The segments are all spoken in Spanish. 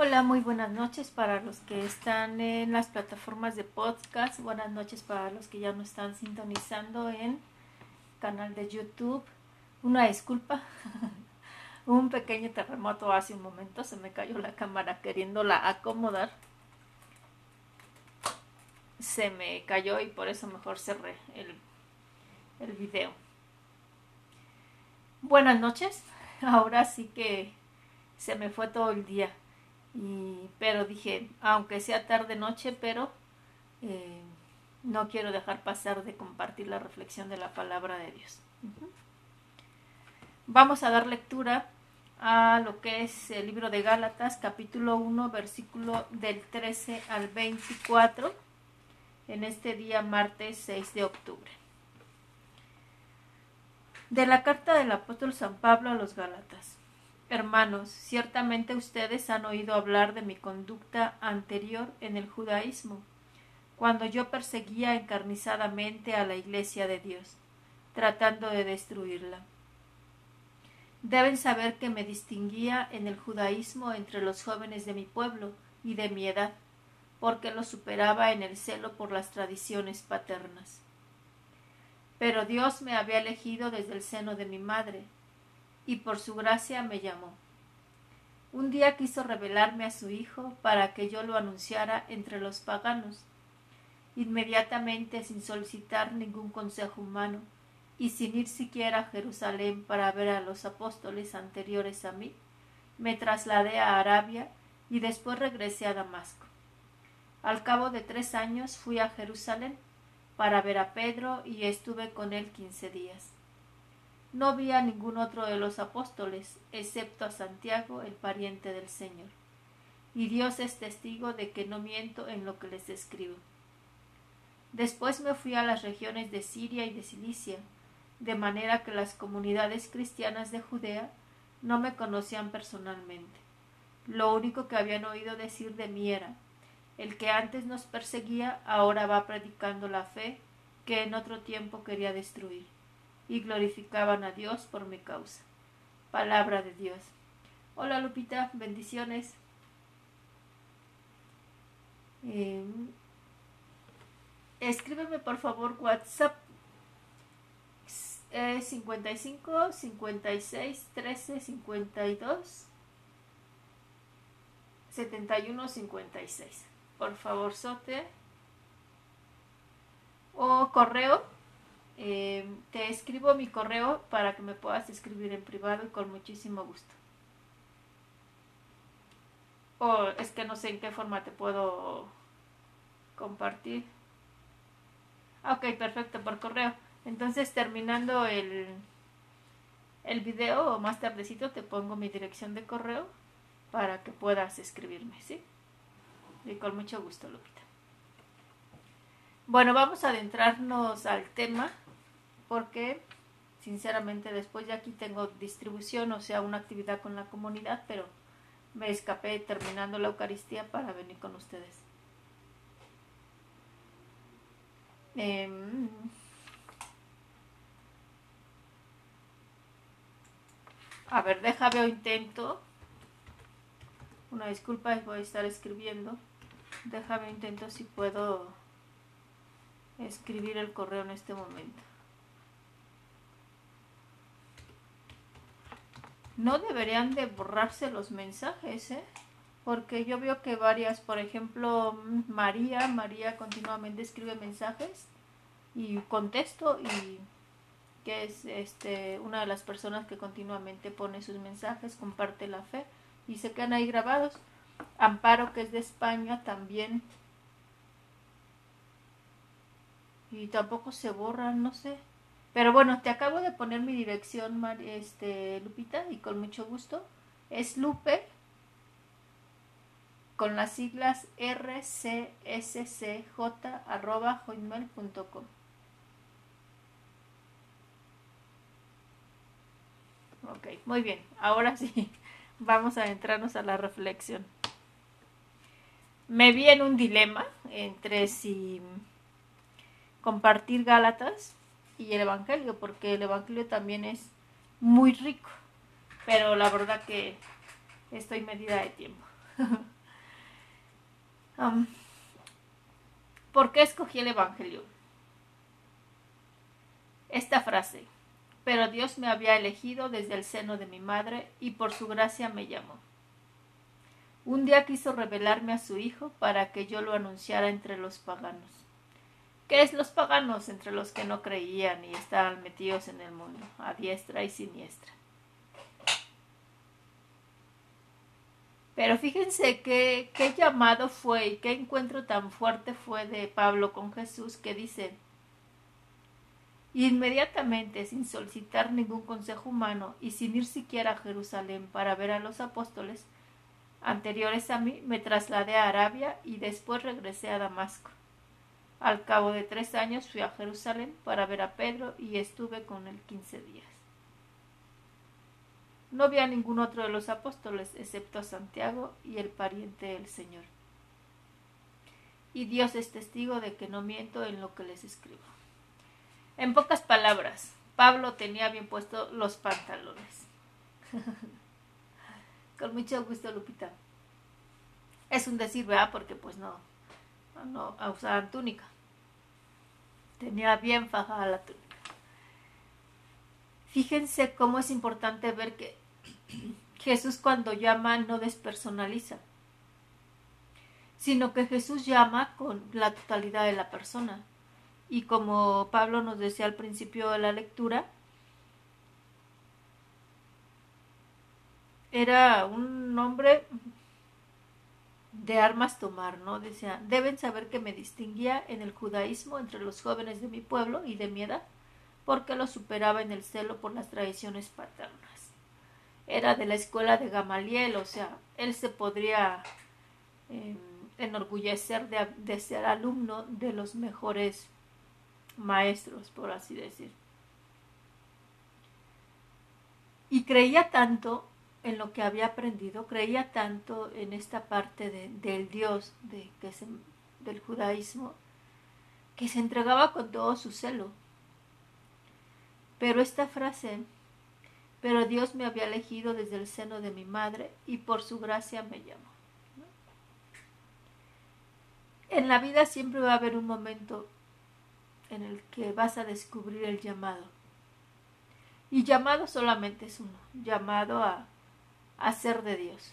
Hola, muy buenas noches para los que están en las plataformas de podcast. Buenas noches para los que ya no están sintonizando en canal de YouTube. Una disculpa. un pequeño terremoto hace un momento. Se me cayó la cámara queriéndola acomodar. Se me cayó y por eso mejor cerré el, el video. Buenas noches. Ahora sí que se me fue todo el día y, pero dije, aunque sea tarde noche, pero eh, no quiero dejar pasar de compartir la reflexión de la palabra de Dios. Vamos a dar lectura a lo que es el libro de Gálatas, capítulo 1, versículo del 13 al 24, en este día martes 6 de octubre. De la carta del apóstol San Pablo a los Gálatas. Hermanos, ciertamente ustedes han oído hablar de mi conducta anterior en el judaísmo, cuando yo perseguía encarnizadamente a la Iglesia de Dios, tratando de destruirla. Deben saber que me distinguía en el judaísmo entre los jóvenes de mi pueblo y de mi edad, porque los superaba en el celo por las tradiciones paternas. Pero Dios me había elegido desde el seno de mi madre, y por su gracia me llamó. Un día quiso revelarme a su Hijo para que yo lo anunciara entre los paganos. Inmediatamente, sin solicitar ningún consejo humano, y sin ir siquiera a Jerusalén para ver a los apóstoles anteriores a mí, me trasladé a Arabia y después regresé a Damasco. Al cabo de tres años fui a Jerusalén para ver a Pedro y estuve con él quince días. No vi a ningún otro de los apóstoles, excepto a Santiago, el pariente del Señor. Y Dios es testigo de que no miento en lo que les escribo. Después me fui a las regiones de Siria y de Cilicia, de manera que las comunidades cristianas de Judea no me conocían personalmente. Lo único que habían oído decir de mí era el que antes nos perseguía ahora va predicando la fe que en otro tiempo quería destruir y glorificaban a Dios por mi causa. Palabra de Dios. Hola Lupita, bendiciones. Em, escríbeme por favor WhatsApp eh, 55 56 13 52 71 56. Por favor, Sote. O correo eh, te escribo mi correo para que me puedas escribir en privado y con muchísimo gusto. O es que no sé en qué forma te puedo compartir. Ok, perfecto, por correo. Entonces terminando el, el video o más tardecito te pongo mi dirección de correo para que puedas escribirme, ¿sí? Y con mucho gusto, Lupita. Bueno, vamos a adentrarnos al tema porque sinceramente después de aquí tengo distribución, o sea, una actividad con la comunidad, pero me escapé terminando la Eucaristía para venir con ustedes. Em, a ver, déjame o intento. Una disculpa, voy a estar escribiendo. Déjame intento si puedo escribir el correo en este momento. No deberían de borrarse los mensajes, ¿eh? Porque yo veo que varias, por ejemplo, María, María continuamente escribe mensajes y contesto y que es este una de las personas que continuamente pone sus mensajes, comparte la fe y se quedan ahí grabados. Amparo, que es de España, también. Y tampoco se borran, no sé. Pero bueno, te acabo de poner mi dirección, este, Lupita, y con mucho gusto. Es Lupe con las siglas rcscj.com. Ok, muy bien. Ahora sí, vamos a entrarnos a la reflexión. Me vi en un dilema entre si compartir Gálatas y el Evangelio, porque el Evangelio también es muy rico, pero la verdad que estoy medida de tiempo. ¿Por qué escogí el Evangelio? Esta frase, pero Dios me había elegido desde el seno de mi madre y por su gracia me llamó. Un día quiso revelarme a su Hijo para que yo lo anunciara entre los paganos. ¿Qué es los paganos? Entre los que no creían y estaban metidos en el mundo, a diestra y siniestra. Pero fíjense qué, qué llamado fue y qué encuentro tan fuerte fue de Pablo con Jesús que dice, inmediatamente, sin solicitar ningún consejo humano y sin ir siquiera a Jerusalén para ver a los apóstoles anteriores a mí, me trasladé a Arabia y después regresé a Damasco. Al cabo de tres años fui a Jerusalén para ver a Pedro y estuve con él quince días. No vi a ningún otro de los apóstoles excepto a Santiago y el pariente del Señor. Y Dios es testigo de que no miento en lo que les escribo. En pocas palabras, Pablo tenía bien puestos los pantalones. Con mucho gusto, Lupita. Es un decir, ¿verdad? Porque pues no, no usaban túnica. Tenía bien fajada la túnica. Fíjense cómo es importante ver que Jesús cuando llama no despersonaliza, sino que Jesús llama con la totalidad de la persona. Y como Pablo nos decía al principio de la lectura, era un hombre de armas tomar, ¿no? Decía, deben saber que me distinguía en el judaísmo entre los jóvenes de mi pueblo y de mi edad porque lo superaba en el celo por las tradiciones paternas. Era de la escuela de Gamaliel, o sea, él se podría em, enorgullecer de, de ser alumno de los mejores maestros, por así decir. Y creía tanto en lo que había aprendido, creía tanto en esta parte del Dios de, que del judaísmo, que se entregaba con todo su celo. Pero esta frase, pero Dios me había elegido desde el seno de mi madre y por su gracia me llamó. En la vida siempre va a haber un momento en el que vas a descubrir el llamado. Y llamado solamente es uno, llamado a, a ser de Dios.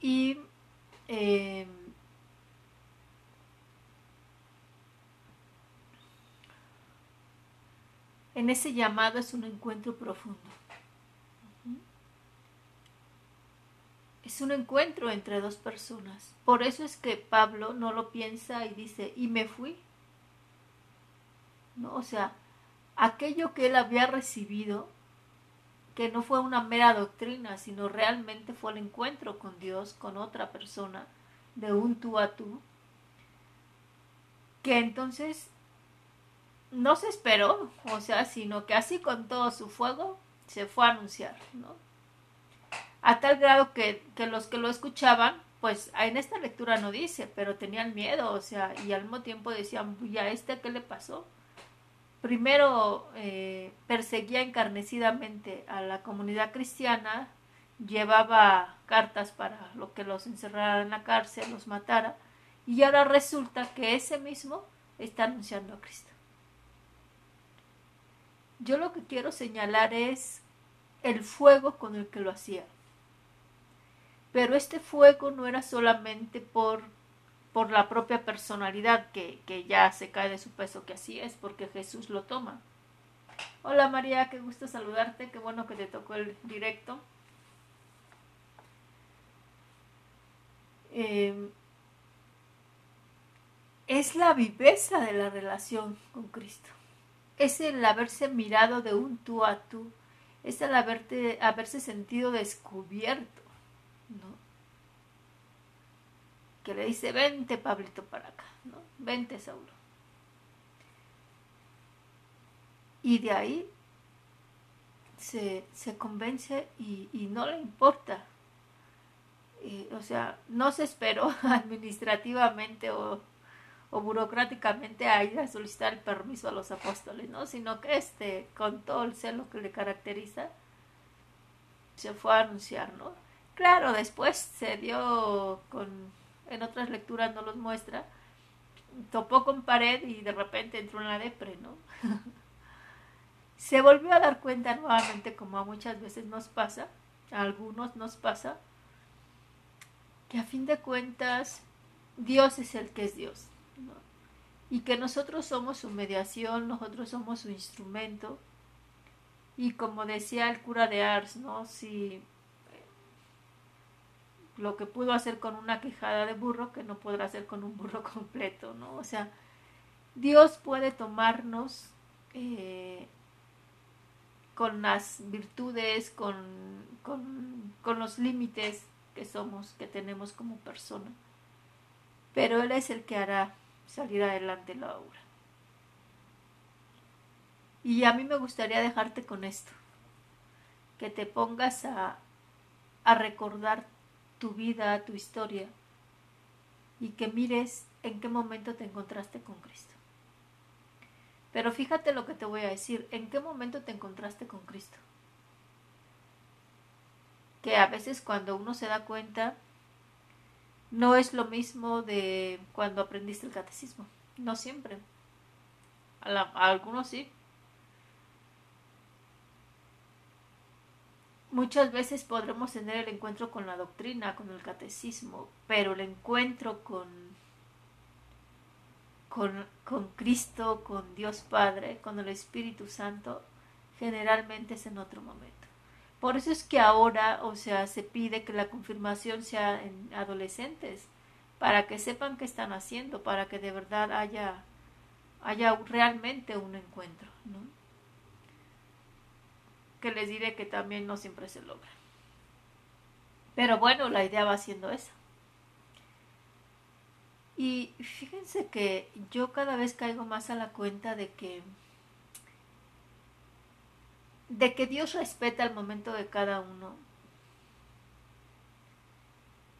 Y eh, en ese llamado es un encuentro profundo. Es un encuentro entre dos personas. Por eso es que Pablo no lo piensa y dice, y me fui. ¿No? O sea, aquello que él había recibido, que no fue una mera doctrina, sino realmente fue el encuentro con Dios, con otra persona, de un tú a tú, que entonces no se esperó, o sea, sino que así con todo su fuego se fue a anunciar, ¿no? A tal grado que, los que lo escuchaban, pues en esta lectura no dice, pero tenían miedo, o sea, y al mismo tiempo decían, ¿y a este qué le pasó? Primero eh, perseguía encarnecidamente a la comunidad cristiana, llevaba cartas para lo que los encerrara en la cárcel, los matara, y ahora resulta que ese mismo está anunciando a Cristo. Yo lo que quiero señalar es el fuego con el que lo hacía. Pero este fuego no era solamente por, por la propia personalidad que, que ya se cae de su peso, que así es, porque Jesús lo toma. Hola María, qué gusto saludarte, qué bueno que te tocó el directo. Em, es la viveza de la relación con Cristo es el haberse mirado de un tú a tú, es el haberse sentido descubierto, ¿no? Que le dice, vente Pablito para acá, ¿no? Vente Saulo. Y de ahí se, convence y, y, no le importa. o sea, no se esperó administrativamente o o burocráticamente a ir a solicitar el permiso a los apóstoles, ¿no? Sino que este, con todo el celo que le caracteriza, se fue a anunciar, ¿no? Claro, después se dio con, en otras lecturas no los muestra, topó con pared y de repente entró en la depre, ¿no? se volvió a dar cuenta nuevamente, como muchas veces nos pasa, a algunos nos pasa, que a fin de cuentas Dios es el que es Dios, ¿no? y que nosotros somos su mediación, nosotros somos su instrumento, y como decía el cura de Ars, ¿no? Si lo que pudo hacer con una quejada de burro, que no podrá hacer con un burro completo, ¿no? O sea, Dios puede tomarnos eh, con las virtudes, con, con, los límites que somos, que tenemos como persona. Pero Él es el que hará salir adelante la obra. Y a mí me gustaría dejarte con esto, que te pongas a, a recordar tu vida, tu historia, y que mires en qué momento te encontraste con Cristo. Pero fíjate lo que te voy a decir, ¿en qué momento te encontraste con Cristo? Que a veces cuando uno se da cuenta, no es lo mismo de cuando aprendiste el catecismo, no siempre. A, algunos sí. Muchas veces podremos tener el encuentro con la doctrina, con el catecismo, pero el encuentro con con, Cristo, con Dios Padre, con el Espíritu Santo, generalmente es en otro momento. Por eso es que ahora, o sea, se pide que la confirmación sea en adolescentes, para que sepan qué están haciendo, para que de verdad haya, haya realmente un encuentro, ¿no? Que les diré que también no siempre se logra. Pero bueno, la idea va siendo esa. Y fíjense que yo cada vez caigo más a la cuenta de que de que Dios respeta el momento de cada uno.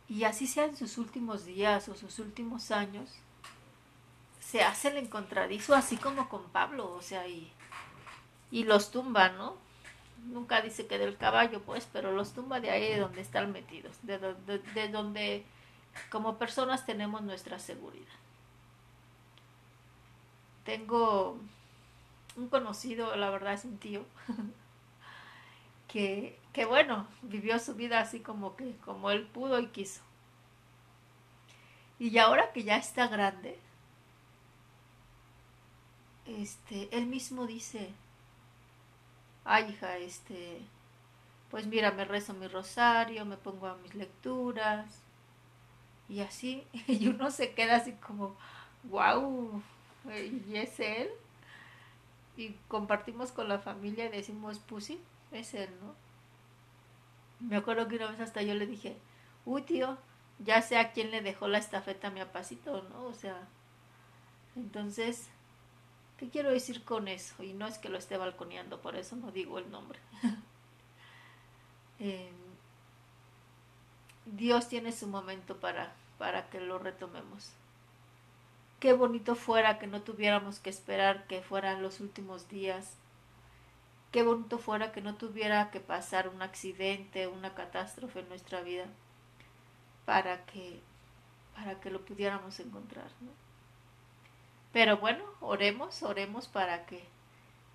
Y así sean sus últimos días o sus últimos años, se hace el encontradizo así como con Pablo, o sea, y, y los tumba, ¿no? Nunca dice que del caballo, pues, pero los tumba de ahí de donde están metidos, de, de donde como personas tenemos nuestra seguridad. Tengo un conocido, la verdad es un tío, que, que bueno, vivió su vida así como que, como él pudo y quiso. Y ahora que ya está grande, este, él mismo dice, ay hija, este, pues mira, me rezo mi rosario, me pongo a mis lecturas, y así, y uno se queda así como, wow, ¿y es él? Y compartimos con la familia y decimos, pues sí, es él, ¿no? Me acuerdo que una vez hasta yo le dije, uy tío, ya sé a quién le dejó la estafeta a mi apacito, ¿no? O sea, entonces, ¿qué quiero decir con eso? Y no es que lo esté balconeando, por eso no digo el nombre. eh, Dios tiene su momento para, para que lo retomemos. Qué bonito fuera que no tuviéramos que esperar que fueran los últimos días. Qué bonito fuera que no tuviera que pasar un accidente, una catástrofe en nuestra vida para que para que lo pudiéramos encontrar, Pero bueno, oremos, oremos para que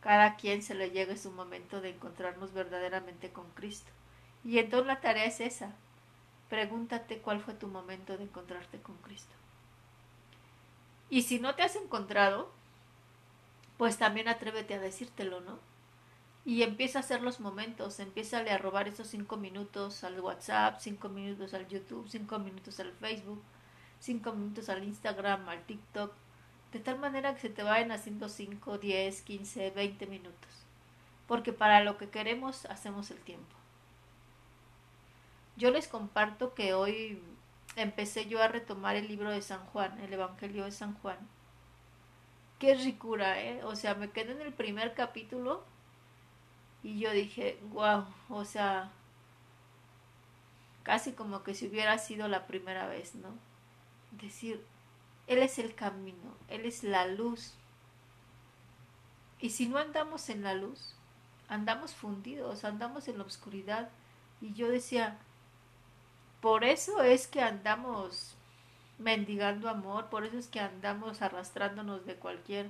cada quien se le llegue su momento de encontrarnos verdaderamente con Cristo. Y entonces la tarea es esa, Pregúntate cuál fue tu momento de encontrarte con Cristo. Y si no te has encontrado, pues también atrévete a decírtelo, ¿no? Y empieza a hacer los momentos, empieza a robar esos cinco minutos al WhatsApp, cinco minutos al YouTube, cinco minutos al Facebook, cinco minutos al Instagram, al TikTok, de tal manera que se te vayan haciendo cinco, diez, quince, veinte minutos. Porque para lo que queremos hacemos el tiempo. Yo les comparto que hoy empecé yo a retomar el libro de San Juan, el Evangelio de San Juan. Qué ricura, ¿eh? O sea, me quedé en el primer capítulo y yo dije, wow, o sea, casi como que si hubiera sido la primera vez, ¿no? Decir, Él es el camino, Él es la luz. Y si no andamos en la luz, andamos fundidos, andamos en la oscuridad Y yo decía, por eso es que andamos mendigando amor, por eso es que andamos arrastrándonos de cualquier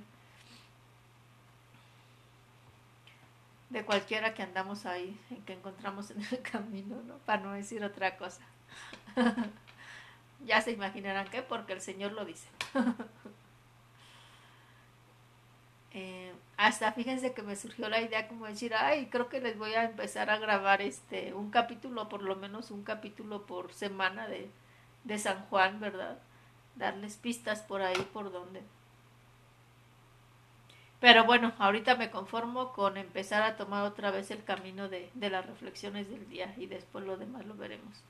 de cualquiera que andamos ahí, que encontramos en el camino, ¿no? Para no decir otra cosa. ya se imaginarán qué, porque el Señor lo dice. Eh, hasta fíjense que me surgió la idea como decir, ay, creo que les voy a empezar a grabar este un capítulo, por lo menos un capítulo por semana de, de San Juan, ¿verdad? Darles pistas por ahí, por donde. Pero bueno, ahorita me conformo con empezar a tomar otra vez el camino de, de las reflexiones del día y después lo demás lo veremos.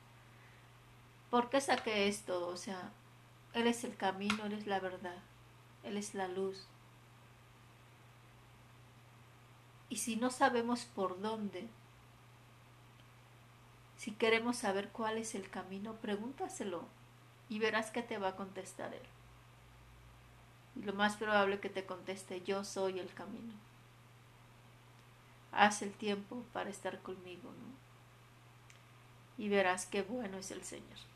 ¿Por qué saqué esto? O sea, Él es el camino, Él es la verdad, Él es la luz. Y si no sabemos por dónde, si queremos saber cuál es el camino, pregúntaselo y verás que te va a contestar Él. Y lo más probable que te conteste, yo soy el camino. Haz el tiempo para estar conmigo, ¿no? Y verás qué bueno es el Señor.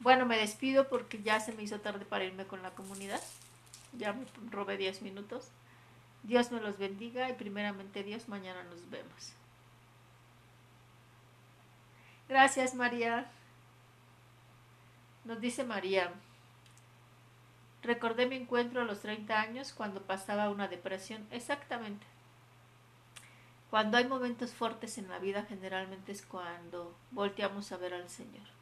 Bueno, me despido porque ya se me hizo tarde para irme con la comunidad. Ya me robé 10 minutos. Dios me los bendiga y primeramente Dios, mañana nos vemos. Gracias María. Nos dice María, recordé mi encuentro a los 30 años cuando pasaba una depresión. Exactamente. Cuando hay momentos fuertes en la vida, generalmente es cuando volteamos a ver al Señor.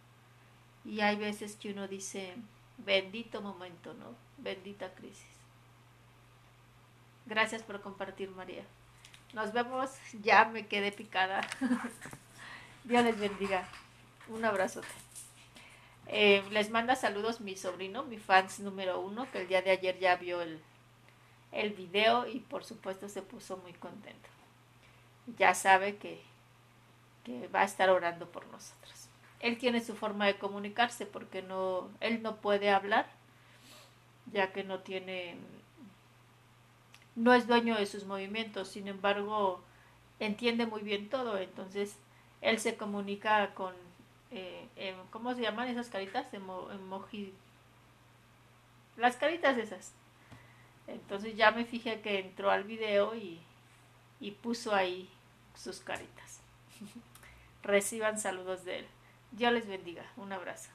Y hay veces que uno dice, bendito momento, ¿no? Bendita crisis. Gracias por compartir, María. Nos vemos, ya me quedé picada. Dios les bendiga. Un abrazote. Eh, les manda saludos mi sobrino, mi fans número uno, que el día de ayer ya vio el, el video y por supuesto se puso muy contento. Ya sabe que, que va a estar orando por nosotros él tiene su forma de comunicarse porque no, él no puede hablar, ya que no tiene, no es dueño de sus movimientos, sin embargo, entiende muy bien todo, entonces él se comunica con, eh, em, ¿cómo se llaman esas caritas? emoji, las caritas esas. Entonces ya me fijé que entró al video y, y puso ahí sus caritas. Reciban saludos de él. Dios les bendiga. Un abrazo.